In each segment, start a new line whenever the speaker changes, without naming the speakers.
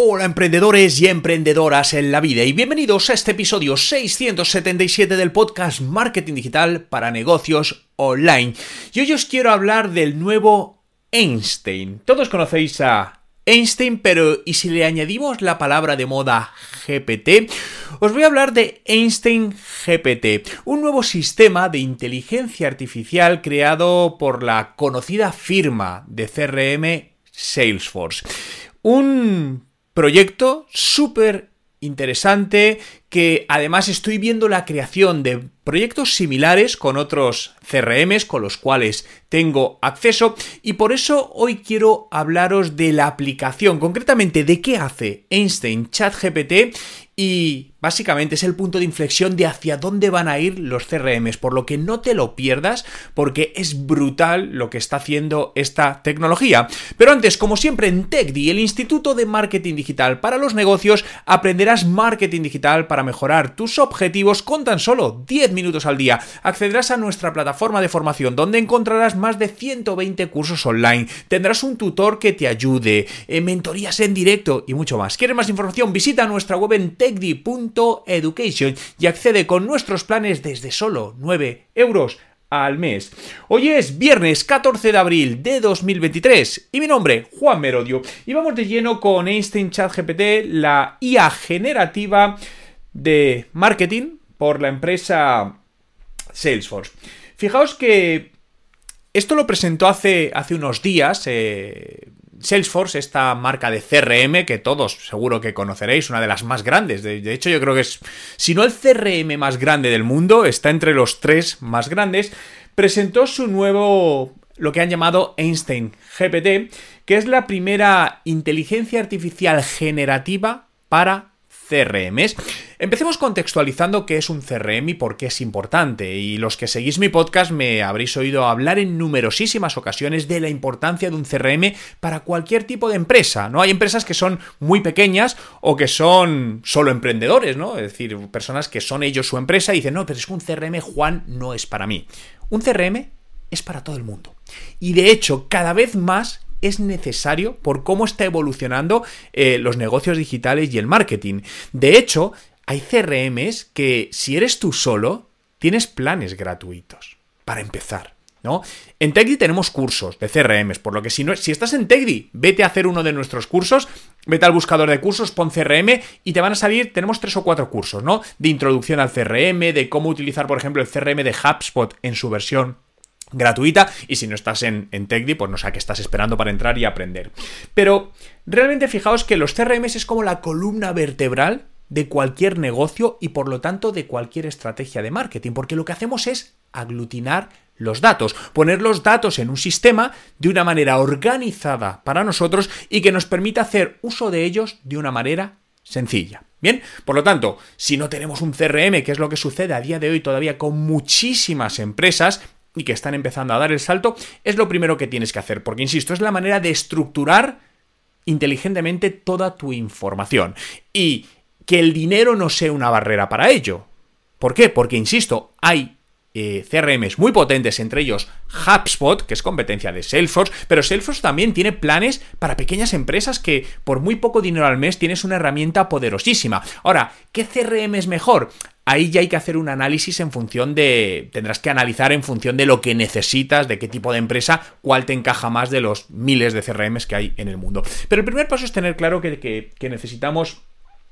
Hola emprendedores y emprendedoras en la vida y bienvenidos a este episodio 677 del podcast Marketing Digital para Negocios Online. Y hoy os quiero hablar del nuevo Einstein. Todos conocéis a Einstein, pero ¿y si le añadimos la palabra de moda GPT? Os voy a hablar de Einstein GPT, un nuevo sistema de inteligencia artificial creado por la conocida firma de CRM Salesforce. Un proyecto súper interesante que además estoy viendo la creación de proyectos similares con otros CRMs con los cuales tengo acceso y por eso hoy quiero hablaros de la aplicación, concretamente de qué hace Einstein ChatGPT y básicamente es el punto de inflexión de hacia dónde van a ir los CRMs, por lo que no te lo pierdas porque es brutal lo que está haciendo esta tecnología. Pero antes, como siempre en TechDi, el Instituto de Marketing Digital para los Negocios, aprenderás marketing digital para mejorar tus objetivos con tan solo 10 minutos al día. Accederás a nuestra plataforma de formación donde encontrarás más de 120 cursos online, tendrás un tutor que te ayude, eh, mentorías en directo y mucho más. ¿Quieres más información? Visita nuestra web en techdi.education y accede con nuestros planes desde solo 9 euros al mes. Hoy es viernes 14 de abril de 2023 y mi nombre, Juan Merodio. Y vamos de lleno con Einstein Chat GPT, la IA generativa de marketing por la empresa Salesforce. Fijaos que esto lo presentó hace, hace unos días. Eh, Salesforce, esta marca de CRM que todos seguro que conoceréis, una de las más grandes. De, hecho, yo creo que es, si no el CRM más grande del mundo, está entre los tres más grandes, presentó su nuevo, lo que han llamado Einstein GPT, que es la primera inteligencia artificial generativa para CRMs. Empecemos contextualizando qué es un CRM y por qué es importante. Y los que seguís mi podcast me habréis oído hablar en numerosísimas ocasiones de la importancia de un CRM para cualquier tipo de empresa. ¿no? Hay empresas que son muy pequeñas o que son solo emprendedores, ¿no? Es decir, personas que son ellos su empresa y dicen, no, pero es que un CRM, Juan, no es para mí. Un CRM es para todo el mundo. Y de hecho, cada vez más es necesario por cómo está evolucionando eh, los negocios digitales y el marketing. De hecho, hay CRMs que si eres tú solo, tienes planes gratuitos para empezar. ¿No? En TechDi tenemos cursos de CRMs, por lo que si, si estás en TechDi, vete a hacer uno de nuestros cursos, vete al buscador de cursos, pon CRM y te van a salir, tenemos tres o cuatro cursos, ¿no? De introducción al CRM, de cómo utilizar, por ejemplo, el CRM de HubSpot en su versión gratuita y si no estás en, en TechDi, pues no sé qué estás esperando para entrar y aprender. Pero realmente fijaos que los CRMs es como la columna vertebral de cualquier negocio y por lo tanto de cualquier estrategia de marketing, porque lo que hacemos es aglutinar los datos, poner los datos en un sistema de una manera organizada para nosotros y que nos permita hacer uso de ellos de una manera sencilla. Bien, por lo tanto, si no tenemos un CRM, que es lo que sucede a día de hoy todavía con muchísimas empresas, y que están empezando a dar el salto, es lo primero que tienes que hacer, porque insisto, es la manera de estructurar inteligentemente toda tu información y que el dinero no sea una barrera para ello. ¿Por qué? Porque, insisto, hay eh, CRMs muy potentes, entre ellos HubSpot, que es competencia de Salesforce, pero Salesforce también tiene planes para pequeñas empresas que por muy poco dinero al mes tienes una herramienta poderosísima. Ahora, ¿qué CRM es mejor? ahí ya hay que hacer un análisis en función de. Tendrás que analizar en función de lo que necesitas, de qué tipo de empresa, cuál te encaja más de los miles de CRMs que hay en el mundo. Pero el primer paso es tener claro que, necesitamos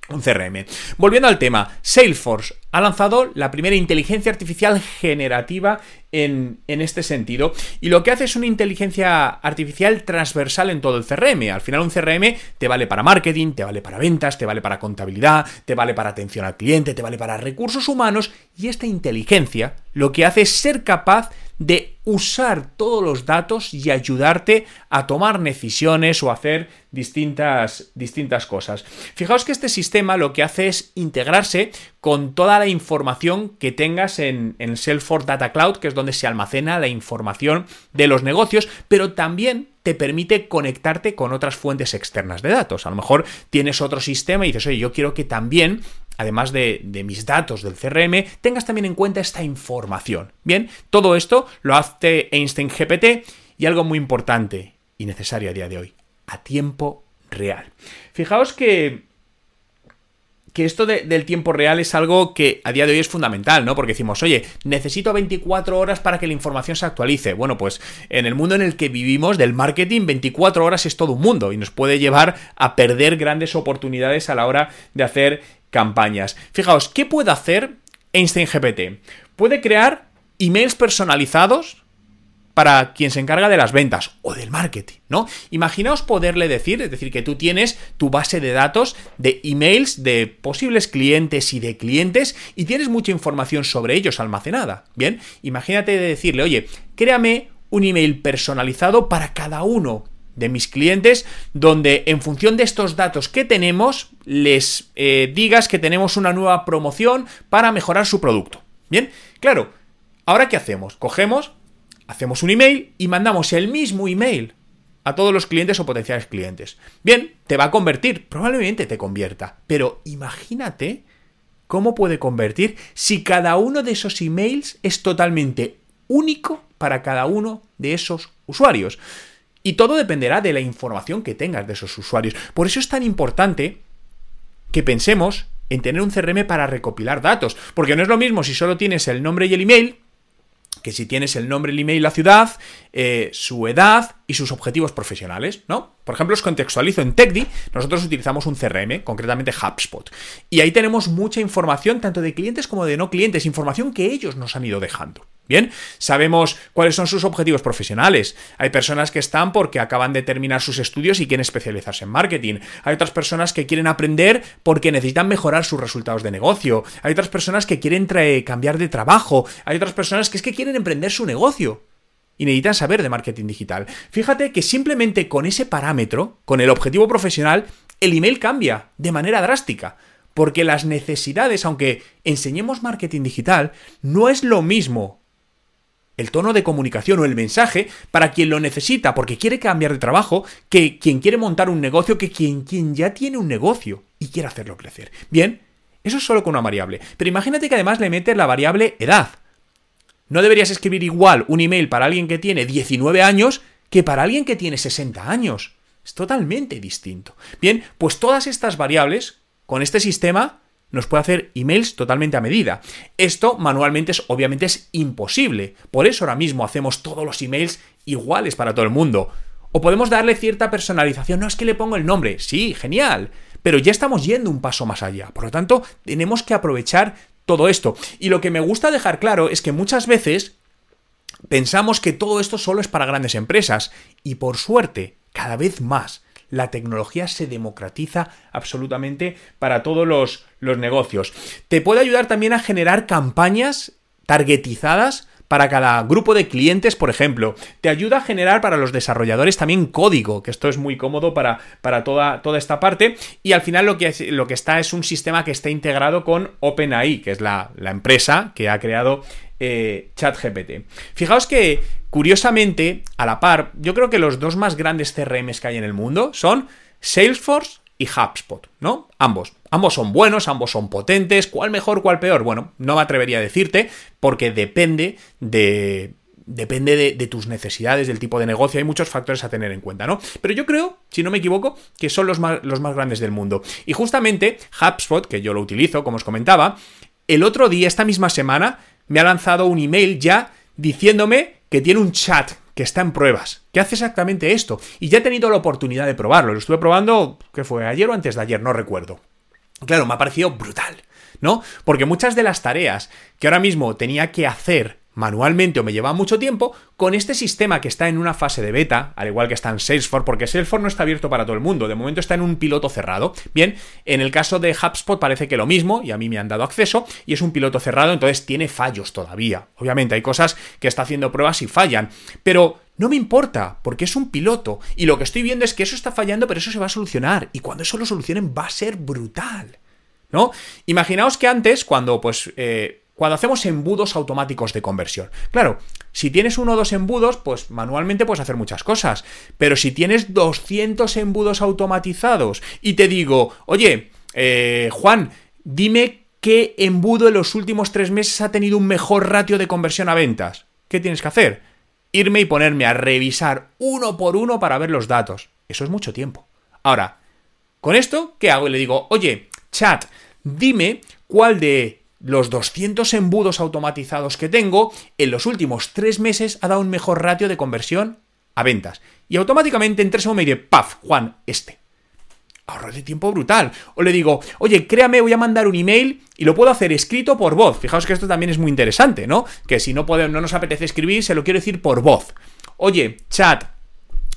un CRM. Volviendo al tema, Salesforce ha lanzado la primera inteligencia artificial generativa en, este sentido. Y lo que hace es una inteligencia artificial transversal en todo el CRM. Al final un CRM te vale para marketing, te vale para ventas, te vale para contabilidad, te vale para atención al cliente, te vale para recursos humanos. Y esta inteligencia lo que hace es ser capaz de usar todos los datos y ayudarte a tomar decisiones o hacer distintas, distintas cosas. Fijaos que este sistema lo que hace es integrarse con toda la información que tengas en, en Salesforce Data Cloud, que es donde se almacena la información de los negocios, pero también te permite conectarte con otras fuentes externas de datos. A lo mejor tienes otro sistema y dices, oye, yo quiero que también además de, mis datos del CRM, tengas también en cuenta esta información. Bien, todo esto lo hace Einstein GPT y algo muy importante y necesario a día de hoy, a tiempo real. Fijaos que que esto del tiempo real es algo que a día de hoy es fundamental, ¿no? Porque decimos, oye, necesito 24 horas para que la información se actualice. Bueno, pues en el mundo en el que vivimos del marketing, 24 horas es todo un mundo y nos puede llevar a perder grandes oportunidades a la hora de hacer campañas. Fijaos, ¿qué puede hacer Einstein GPT? Puede crear emails personalizados para quien se encarga de las ventas o del marketing, ¿no? Imaginaos poderle decir, es decir, que tú tienes tu base de datos de emails de posibles clientes y de clientes y tienes mucha información sobre ellos almacenada. Bien, imagínate decirle, oye, créame un email personalizado para cada uno de mis clientes, donde en función de estos datos que tenemos, les eh, digas que tenemos una nueva promoción para mejorar su producto. Bien, claro, ahora ¿qué hacemos? Cogemos, hacemos un email y mandamos el mismo email a todos los clientes o potenciales clientes. Bien, te va a convertir, probablemente te convierta, pero imagínate cómo puede convertir si cada uno de esos emails es totalmente único para cada uno de esos usuarios. Y todo dependerá de la información que tengas de esos usuarios. Por eso es tan importante que pensemos en tener un CRM para recopilar datos. Porque no es lo mismo si solo tienes el nombre y el email que si tienes el nombre, el email, la ciudad, eh, su edad y sus objetivos profesionales, ¿no? Por ejemplo, os contextualizo en TechDi, nosotros utilizamos un CRM, concretamente HubSpot, y ahí tenemos mucha información tanto de clientes como de no clientes, información que ellos nos han ido dejando. Bien, sabemos cuáles son sus objetivos profesionales. Hay personas que están porque acaban de terminar sus estudios y quieren especializarse en marketing. Hay otras personas que quieren aprender porque necesitan mejorar sus resultados de negocio. Hay otras personas que quieren cambiar de trabajo. Hay otras personas que es que quieren emprender su negocio y necesitan saber de marketing digital. Fíjate que simplemente con ese parámetro, con el objetivo profesional, el email cambia de manera drástica. Porque las necesidades, aunque enseñemos marketing digital, no es lo mismo el tono de comunicación o el mensaje para quien lo necesita porque quiere cambiar de trabajo que quien quiere montar un negocio que quien, quien ya tiene un negocio y quiere hacerlo crecer. Bien, eso es solo con una variable. Pero imagínate que además le metes la variable edad. No deberías escribir igual un email para alguien que tiene 19 años que para alguien que tiene 60 años. Es totalmente distinto. Bien, pues todas estas variables, con este sistema, nos puede hacer emails totalmente a medida. Esto manualmente es, obviamente es imposible. Por eso ahora mismo hacemos todos los emails iguales para todo el mundo. O podemos darle cierta personalización. No es que le pongo el nombre. Sí, genial. Pero ya estamos yendo un paso más allá. Por lo tanto, tenemos que aprovechar todo esto. Y lo que me gusta dejar claro es que muchas veces pensamos que todo esto solo es para grandes empresas. Y por suerte, cada vez más la tecnología se democratiza absolutamente para todos los, negocios. Te puede ayudar también a generar campañas targetizadas para cada grupo de clientes, por ejemplo. Te ayuda a generar para los desarrolladores también código, que esto es muy cómodo para, para toda, toda, esta parte. Y al final lo que, lo que, está es un sistema que está integrado con OpenAI, que es la, la empresa que ha creado eh, ChatGPT. Fijaos que, curiosamente, a la par, yo creo que los dos más grandes CRMs que hay en el mundo son Salesforce y HubSpot, ¿no? Ambos. Ambos son buenos, ambos son potentes. ¿Cuál mejor, cuál peor? Bueno, no me atrevería a decirte, porque depende de. Depende de, tus necesidades, del tipo de negocio, hay muchos factores a tener en cuenta, ¿no? Pero yo creo, si no me equivoco, que son los más, los más grandes del mundo. Y justamente HubSpot, que yo lo utilizo, como os comentaba, el otro día, esta misma semana, me ha lanzado un email ya diciéndome que tiene un chat que está en pruebas, que hace exactamente esto. Y ya he tenido la oportunidad de probarlo. Lo estuve probando, ¿qué fue? ¿Ayer o antes de ayer? No recuerdo. Claro, me ha parecido brutal, ¿no? Porque muchas de las tareas que ahora mismo tenía que hacer manualmente o me lleva mucho tiempo, con este sistema que está en una fase de beta, al igual que está en Salesforce, porque Salesforce no está abierto para todo el mundo, de momento está en un piloto cerrado. Bien, en el caso de HubSpot parece que lo mismo, y a mí me han dado acceso, y es un piloto cerrado, entonces tiene fallos todavía. Obviamente hay cosas que está haciendo pruebas y fallan, pero no me importa, porque es un piloto, y lo que estoy viendo es que eso está fallando, pero eso se va a solucionar, y cuando eso lo solucionen va a ser brutal. ¿No? Imaginaos que antes, cuando pues eh, cuando hacemos embudos automáticos de conversión. Claro, si tienes uno o dos embudos, pues manualmente puedes hacer muchas cosas. Pero si tienes 200 embudos automatizados y te digo, oye, eh, Juan, dime qué embudo en los últimos tres meses ha tenido un mejor ratio de conversión a ventas. ¿Qué tienes que hacer? Irme y ponerme a revisar uno por uno para ver los datos. Eso es mucho tiempo. Ahora, con esto, ¿qué hago? Y le digo, oye, chat, dime cuál de los 200 embudos automatizados que tengo, en los últimos tres meses ha dado un mejor ratio de conversión a ventas. Y automáticamente en tres segundos me dice, paf, Juan, este. Ahorro de tiempo brutal. O le digo, oye, créame, voy a mandar un email y lo puedo hacer escrito por voz. Fijaos que esto también es muy interesante, ¿no? Que si no, no nos apetece escribir, se lo quiero decir por voz. Oye, chat,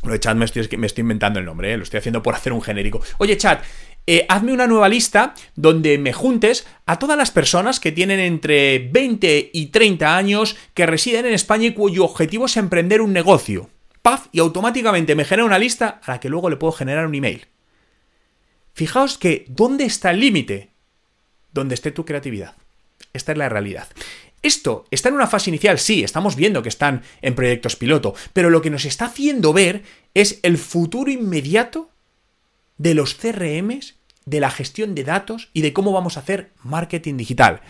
lo de chat me estoy, me estoy inventando el nombre, ¿eh? lo estoy haciendo por hacer un genérico. Oye, chat, eh, hazme una nueva lista donde me juntes a todas las personas que tienen entre 20 y 30 años que residen en España y cuyo objetivo es emprender un negocio. Paf, y automáticamente me genera una lista a la que luego le puedo generar un email. Fijaos que, ¿dónde está el límite? Donde esté tu creatividad. Esta es la realidad. Esto está en una fase inicial, sí, estamos viendo que están en proyectos piloto, pero lo que nos está haciendo ver es el futuro inmediato de los CRMs de la gestión de datos y de cómo vamos a hacer marketing digital.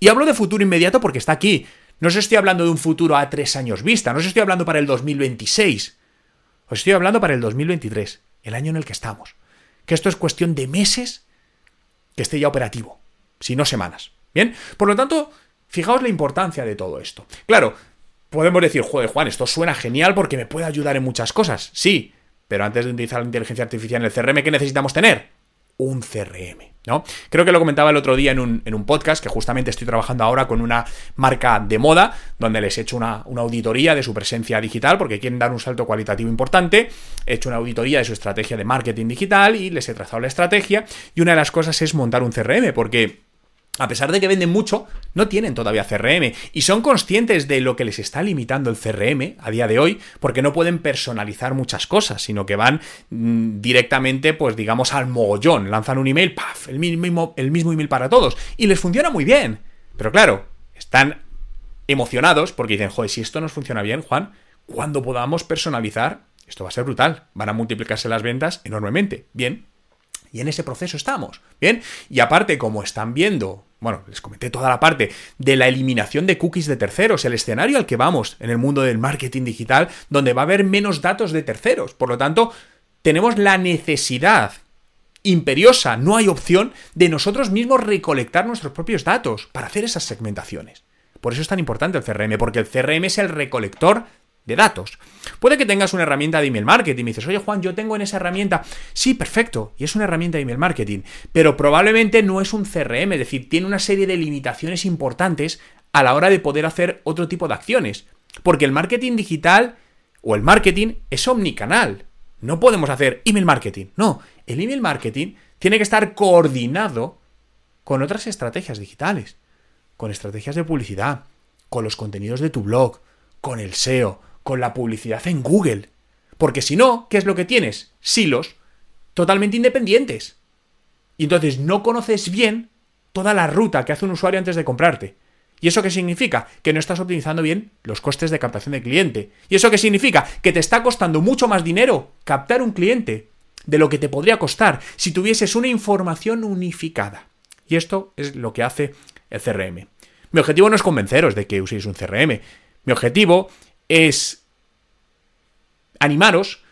Y hablo de futuro inmediato porque está aquí. No os estoy hablando de un futuro a tres años vista, no os estoy hablando para el 2026. Os estoy hablando para el 2023, el año en el que estamos. Que esto es cuestión de meses que esté ya operativo, si no semanas. Bien, por lo tanto, fijaos la importancia de todo esto. Claro, podemos decir, joder, Juan, esto suena genial porque me puede ayudar en muchas cosas. Sí, pero antes de utilizar la inteligencia artificial en el CRM, ¿qué necesitamos tener? Un CRM. ¿No? Creo que lo comentaba el otro día en un, en un, podcast que justamente estoy trabajando ahora con una marca de moda donde les he hecho una, una, auditoría de su presencia digital porque quieren dar un salto cualitativo importante. He hecho una auditoría de su estrategia de marketing digital y les he trazado la estrategia y una de las cosas es montar un CRM porque a pesar de que venden mucho, no tienen todavía CRM y son conscientes de lo que les está limitando el CRM a día de hoy, porque no pueden personalizar muchas cosas, sino que van mm, directamente, pues digamos, al mogollón, lanzan un email, ¡paf! El mismo, el mismo email para todos y les funciona muy bien. Pero claro, están emocionados porque dicen, joder, si esto nos funciona bien, Juan, cuando podamos personalizar, esto va a ser brutal, van a multiplicarse las ventas enormemente. Bien, y en ese proceso estamos. Bien. Y aparte, como están viendo bueno, les comenté toda la parte de la eliminación de cookies de terceros, el escenario al que vamos en el mundo del marketing digital, donde va a haber menos datos de terceros. Por lo tanto, tenemos la necesidad imperiosa, no hay opción, de nosotros mismos recolectar nuestros propios datos para hacer esas segmentaciones. Por eso es tan importante el CRM, porque el CRM es el recolector de datos. Puede que tengas una herramienta de email marketing y dices, oye Juan, yo tengo en esa herramienta. Sí, perfecto, y es una herramienta de email marketing, pero probablemente no es un CRM, es decir, tiene una serie de limitaciones importantes a la hora de poder hacer otro tipo de acciones. Porque el marketing digital o el marketing es omnicanal. No podemos hacer email marketing. No, el email marketing tiene que estar coordinado con otras estrategias digitales, con estrategias de publicidad, con los contenidos de tu blog, con el SEO, con la publicidad en Google. Porque si no, ¿qué es lo que tienes? Silos totalmente independientes. Y entonces no conoces bien toda la ruta que hace un usuario antes de comprarte. ¿Y eso qué significa? Que no estás optimizando bien los costes de captación de cliente. ¿Y eso qué significa? Que te está costando mucho más dinero captar un cliente de lo que te podría costar si tuvieses una información unificada. Y esto es lo que hace el CRM. Mi objetivo no es convenceros de que uséis un CRM. Mi objetivo es animaros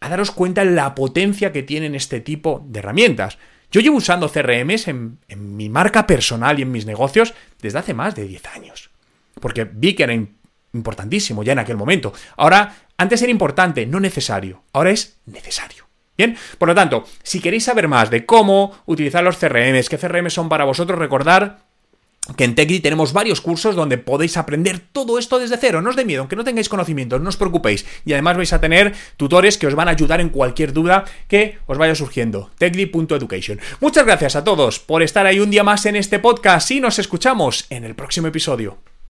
a daros cuenta la potencia que tienen este tipo de herramientas. Yo llevo usando CRMs en, mi marca personal y en mis negocios desde hace más de 10 años. Porque vi que era importantísimo ya en aquel momento. Ahora, antes era importante, no necesario. Ahora es necesario. Bien, por lo tanto, si queréis saber más de cómo utilizar los CRMs, qué CRMs son para vosotros, recordar que en TechDi tenemos varios cursos donde podéis aprender todo esto desde cero. No os dé miedo, aunque no tengáis conocimientos, no os preocupéis. Y además vais a tener tutores que os van a ayudar en cualquier duda que os vaya surgiendo. techdi.education. Muchas gracias a todos por estar ahí un día más en este podcast y nos escuchamos en el próximo episodio.